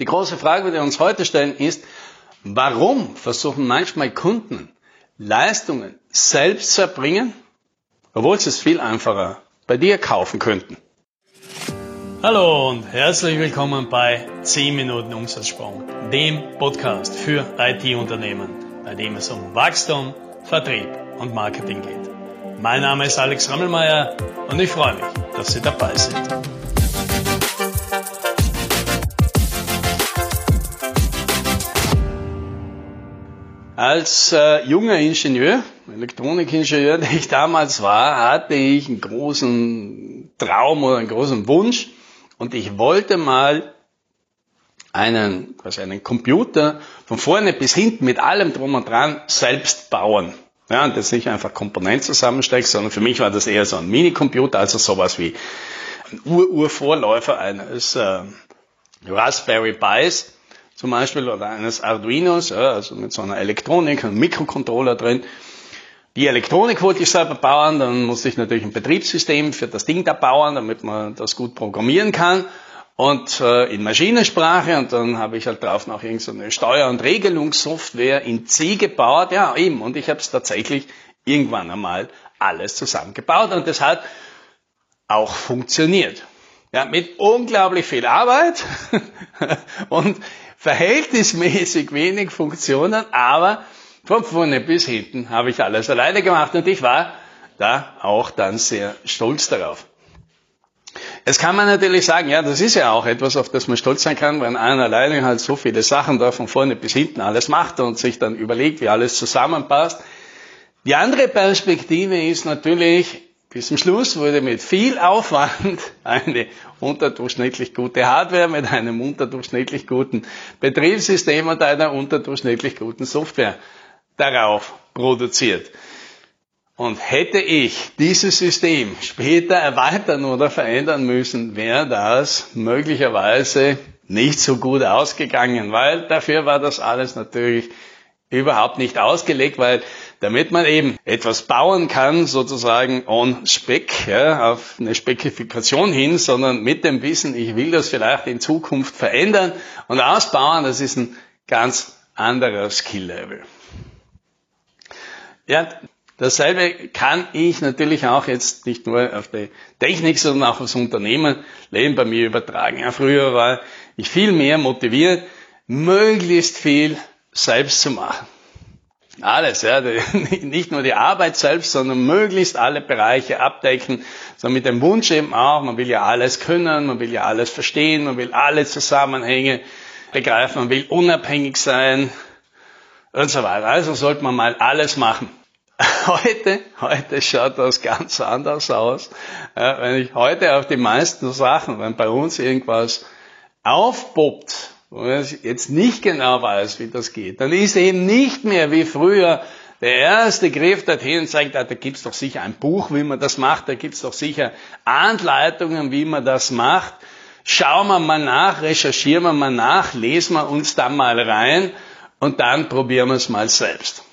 Die große Frage, die wir uns heute stellen, ist, warum versuchen manchmal Kunden Leistungen selbst zu erbringen, obwohl sie es viel einfacher bei dir kaufen könnten? Hallo und herzlich willkommen bei 10 Minuten Umsatzsprung, dem Podcast für IT-Unternehmen, bei dem es um Wachstum, Vertrieb und Marketing geht. Mein Name ist Alex Rammelmeier und ich freue mich, dass Sie dabei sind. Als äh, junger Ingenieur, Elektronikingenieur, der ich damals war, hatte ich einen großen Traum oder einen großen Wunsch und ich wollte mal einen, quasi einen Computer von vorne bis hinten mit allem drum und dran selbst bauen. Ja, und das nicht einfach Komponenten zusammensteckst, sondern für mich war das eher so ein Minicomputer, also sowas wie ein Ur-Ur-Vorläufer eines äh, Raspberry Pis zum Beispiel oder eines Arduinos, ja, also mit so einer Elektronik, einem Mikrocontroller drin. Die Elektronik wollte ich selber bauen, dann musste ich natürlich ein Betriebssystem für das Ding da bauen, damit man das gut programmieren kann. Und äh, in Maschinensprache und dann habe ich halt drauf noch irgendeine Steuer- und Regelungssoftware in C gebaut. Ja, eben. Und ich habe es tatsächlich irgendwann einmal alles zusammengebaut und das hat auch funktioniert. Ja, mit unglaublich viel Arbeit und verhältnismäßig wenig Funktionen, aber von vorne bis hinten habe ich alles alleine gemacht und ich war da auch dann sehr stolz darauf. Jetzt kann man natürlich sagen, ja, das ist ja auch etwas, auf das man stolz sein kann, wenn einer alleine halt so viele Sachen da von vorne bis hinten alles macht und sich dann überlegt, wie alles zusammenpasst. Die andere Perspektive ist natürlich, bis zum Schluss wurde mit viel Aufwand eine unterdurchschnittlich gute Hardware mit einem unterdurchschnittlich guten Betriebssystem und einer unterdurchschnittlich guten Software darauf produziert. Und hätte ich dieses System später erweitern oder verändern müssen, wäre das möglicherweise nicht so gut ausgegangen, weil dafür war das alles natürlich überhaupt nicht ausgelegt, weil damit man eben etwas bauen kann, sozusagen on spec, ja, auf eine Spekifikation hin, sondern mit dem Wissen, ich will das vielleicht in Zukunft verändern und ausbauen, das ist ein ganz anderer Skill-Level. Ja, dasselbe kann ich natürlich auch jetzt nicht nur auf die Technik, sondern auch aufs Unternehmenleben bei mir übertragen. Ja, früher war ich viel mehr motiviert, möglichst viel selbst zu machen. Alles, ja, nicht nur die Arbeit selbst, sondern möglichst alle Bereiche abdecken, so mit dem Wunsch eben auch, man will ja alles können, man will ja alles verstehen, man will alle Zusammenhänge begreifen, man will unabhängig sein und so weiter. Also sollte man mal alles machen. Heute, heute schaut das ganz anders aus. Wenn ich heute auf die meisten Sachen, wenn bei uns irgendwas aufpoppt, wo man jetzt nicht genau weiß, wie das geht, dann ist eben nicht mehr wie früher der erste Griff dorthin und sagt, ah, da gibt's doch sicher ein Buch, wie man das macht, da gibt's doch sicher Anleitungen, wie man das macht. Schauen wir mal nach, recherchieren wir mal nach, lesen wir uns da mal rein und dann probieren wir es mal selbst.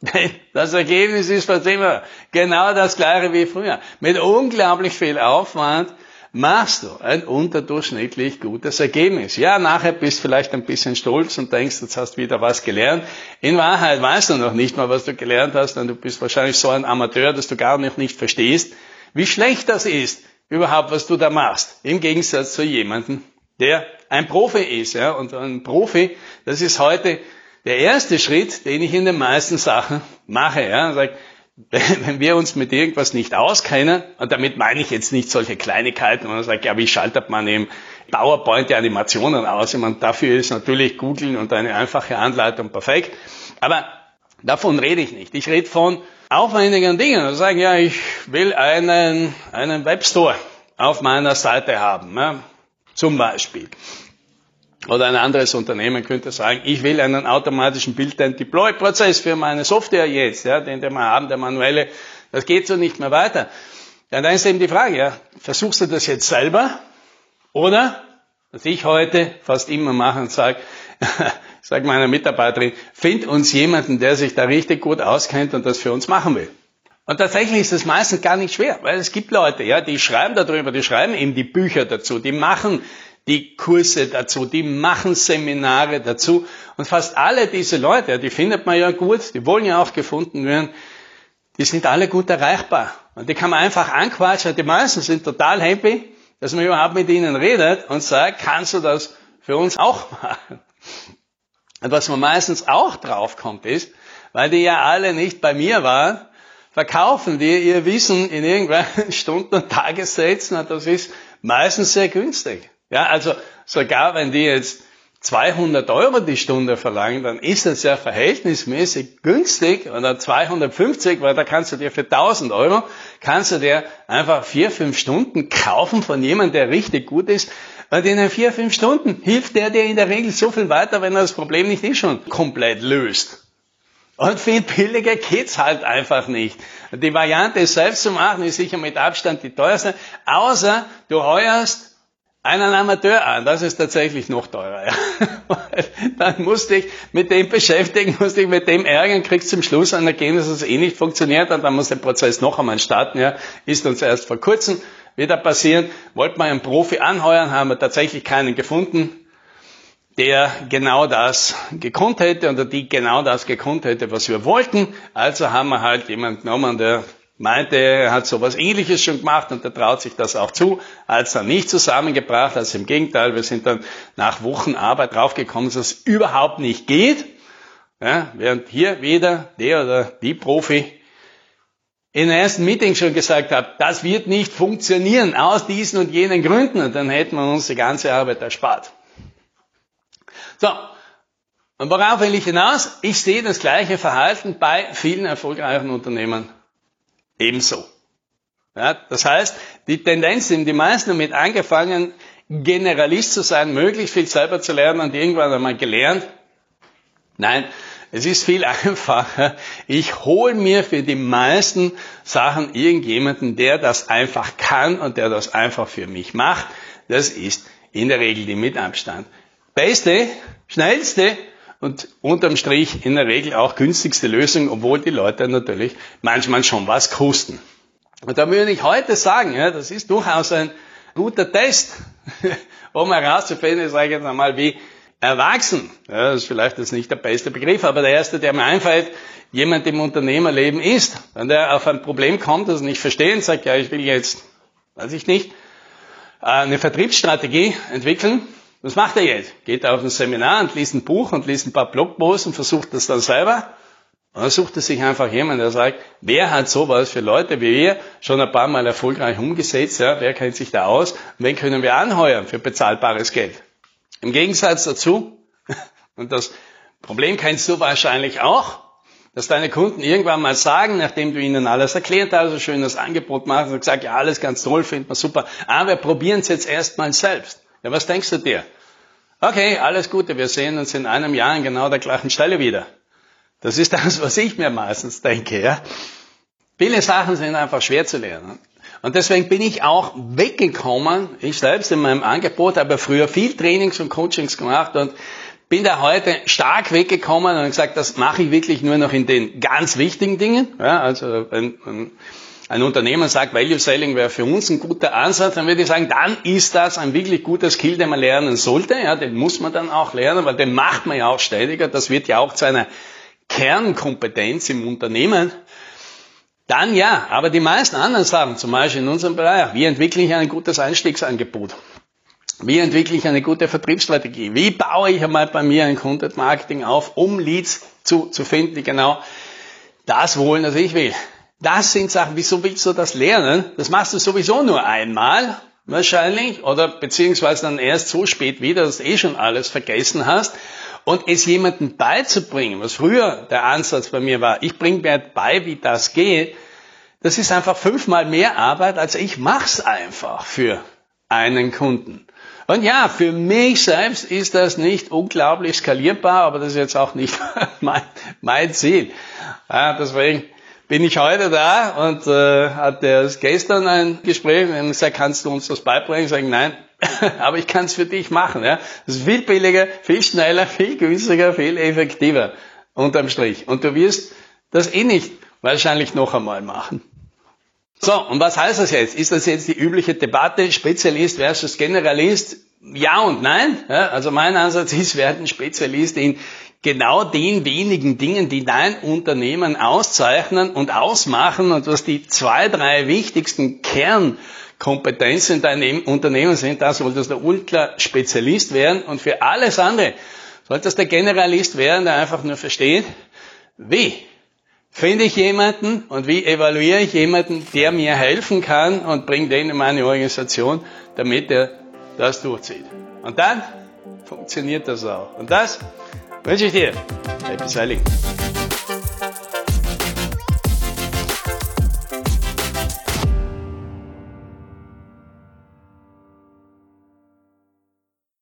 Das Ergebnis ist fast immer genau das gleiche wie früher. Mit unglaublich viel Aufwand machst du ein unterdurchschnittlich gutes Ergebnis. Ja, nachher bist du vielleicht ein bisschen stolz und denkst, jetzt hast du wieder was gelernt. In Wahrheit weißt du noch nicht mal, was du gelernt hast, und du bist wahrscheinlich so ein Amateur, dass du gar nicht, nicht verstehst, wie schlecht das ist, überhaupt, was du da machst. Im Gegensatz zu jemandem, der ein Profi ist. Ja? Und ein Profi, das ist heute der erste Schritt, den ich in den meisten Sachen mache. Ja? Sag, wenn wir uns mit irgendwas nicht auskennen, und damit meine ich jetzt nicht solche Kleinigkeiten, wo man sagt, ja, wie schaltet man eben PowerPoint die Animationen aus? Ich meine, dafür ist natürlich Googlen und eine einfache Anleitung perfekt. Aber davon rede ich nicht. Ich rede von aufwendigen Dingen. Also sagen, ja, ich will einen, einen Webstore auf meiner Seite haben. Ja, zum Beispiel. Oder ein anderes Unternehmen könnte sagen, ich will einen automatischen Build-and-Deploy-Prozess für meine Software jetzt, ja, den, wir haben, der manuelle, das geht so nicht mehr weiter. Ja, dann ist eben die Frage, ja, versuchst du das jetzt selber oder, was ich heute fast immer mache und sage, sag meiner Mitarbeiterin, find uns jemanden, der sich da richtig gut auskennt und das für uns machen will. Und tatsächlich ist das meistens gar nicht schwer, weil es gibt Leute, ja, die schreiben darüber, die schreiben eben die Bücher dazu, die machen die Kurse dazu, die machen Seminare dazu. Und fast alle diese Leute, die findet man ja gut, die wollen ja auch gefunden werden, die sind alle gut erreichbar. Und die kann man einfach anquatschen. Die meisten sind total happy, dass man überhaupt mit ihnen redet und sagt, kannst du das für uns auch machen? Und was man meistens auch draufkommt ist, weil die ja alle nicht bei mir waren, verkaufen die ihr Wissen in irgendwelchen Stunden- und Tagessätzen und das ist meistens sehr günstig. Ja, also sogar wenn die jetzt 200 Euro die Stunde verlangen, dann ist das ja verhältnismäßig günstig oder 250, weil da kannst du dir für 1000 Euro, kannst du dir einfach vier, fünf Stunden kaufen von jemandem, der richtig gut ist. Und in den vier, fünf Stunden hilft der dir in der Regel so viel weiter, wenn er das Problem nicht eh schon komplett löst. Und viel billiger geht's halt einfach nicht. Die Variante, selbst zu machen, ist sicher mit Abstand die teuerste, außer du heuerst einen Amateur an, das ist tatsächlich noch teurer. Ja. Dann musst du dich mit dem beschäftigen, musst dich mit dem ärgern, kriegst zum Schluss ein Ergebnis, dass es eh nicht funktioniert und dann muss der Prozess noch einmal starten. Ja. Ist uns erst vor kurzem wieder passieren. Wollten wir einen Profi anheuern, haben wir tatsächlich keinen gefunden, der genau das gekonnt hätte oder die genau das gekonnt hätte, was wir wollten. Also haben wir halt jemanden genommen, der meinte, er hat sowas ähnliches schon gemacht und er traut sich das auch zu, als dann nicht zusammengebracht, also im Gegenteil, wir sind dann nach Wochen Arbeit draufgekommen, dass es überhaupt nicht geht, ja, während hier weder der oder die Profi in der ersten Meeting schon gesagt hat, das wird nicht funktionieren aus diesen und jenen Gründen und dann hätten wir uns die ganze Arbeit erspart. So, und worauf will ich hinaus? Ich sehe das gleiche Verhalten bei vielen erfolgreichen Unternehmen ebenso. Ja, das heißt, die Tendenz die meisten damit angefangen, Generalist zu sein, möglichst viel selber zu lernen und irgendwann einmal gelernt. Nein, es ist viel einfacher. Ich hole mir für die meisten Sachen irgendjemanden, der das einfach kann und der das einfach für mich macht. Das ist in der Regel die mit Abstand beste, schnellste und unterm Strich in der Regel auch günstigste Lösung, obwohl die Leute natürlich manchmal schon was kosten. Und da würde ich heute sagen, ja, das ist durchaus ein guter Test, um herauszufinden, sage ich jetzt einmal, wie erwachsen, ja, das ist vielleicht jetzt nicht der beste Begriff, aber der erste, der mir einfällt, jemand im Unternehmerleben ist, wenn der auf ein Problem kommt, das nicht verstehen, sagt, ja, ich will jetzt, weiß ich nicht, eine Vertriebsstrategie entwickeln, was macht er jetzt? Geht er auf ein Seminar und liest ein Buch und liest ein paar Blogposts und versucht das dann selber? Und dann sucht er sich einfach jemanden, der sagt, wer hat sowas für Leute wie wir schon ein paar Mal erfolgreich umgesetzt, ja, wer kennt sich da aus, wen können wir anheuern für bezahlbares Geld? Im Gegensatz dazu, und das Problem kennst du wahrscheinlich auch, dass deine Kunden irgendwann mal sagen, nachdem du ihnen alles erklärt hast, so schön das Angebot machst und gesagt, ja, alles ganz toll, findet man super, aber wir probieren es jetzt erstmal selbst. Ja, was denkst du dir? Okay, alles Gute, wir sehen uns in einem Jahr an genau der gleichen Stelle wieder. Das ist das, was ich mir meistens denke. Ja? Viele Sachen sind einfach schwer zu lernen. Und deswegen bin ich auch weggekommen, ich selbst in meinem Angebot, habe früher viel Trainings und Coachings gemacht und bin da heute stark weggekommen und gesagt, das mache ich wirklich nur noch in den ganz wichtigen Dingen. Ja, also wenn, ein Unternehmen sagt, Value Selling wäre für uns ein guter Ansatz, dann würde ich sagen, dann ist das ein wirklich guter Skill, den man lernen sollte. Ja, den muss man dann auch lernen, weil den macht man ja auch ständiger. Das wird ja auch zu einer Kernkompetenz im Unternehmen. Dann ja, aber die meisten anderen Sachen, zum Beispiel in unserem Bereich, wie entwickle ich ein gutes Einstiegsangebot? Wie entwickle ich eine gute Vertriebsstrategie? Wie baue ich einmal bei mir ein Content Marketing auf, um Leads zu, zu finden, die genau das wollen, was ich will? Das sind Sachen, wieso willst du das lernen? Das machst du sowieso nur einmal, wahrscheinlich, oder beziehungsweise dann erst so spät wieder, dass du eh schon alles vergessen hast. Und es jemandem beizubringen, was früher der Ansatz bei mir war, ich bringe mir bei, wie das geht, das ist einfach fünfmal mehr Arbeit, als ich mach's einfach für einen Kunden. Und ja, für mich selbst ist das nicht unglaublich skalierbar, aber das ist jetzt auch nicht mein, mein Ziel. Ja, deswegen bin ich heute da und äh, hatte erst gestern ein Gespräch und gesagt, kannst du uns das beibringen? Ich sage, nein, aber ich kann es für dich machen. Ja? Das ist viel billiger, viel schneller, viel günstiger, viel effektiver unterm Strich. Und du wirst das eh nicht wahrscheinlich noch einmal machen. So, und was heißt das jetzt? Ist das jetzt die übliche Debatte, Spezialist versus Generalist? ja und nein. Ja, also mein Ansatz ist, wir ein Spezialist in genau den wenigen Dingen, die dein Unternehmen auszeichnen und ausmachen und was die zwei, drei wichtigsten Kernkompetenzen deinem Unternehmen sind, da solltest du Ultra-Spezialist werden und für alles andere solltest du Generalist werden, der einfach nur versteht, wie finde ich jemanden und wie evaluiere ich jemanden, der mir helfen kann und bringe den in meine Organisation, damit er das durchzieht. Und dann funktioniert das auch. Und das wünsche ich dir.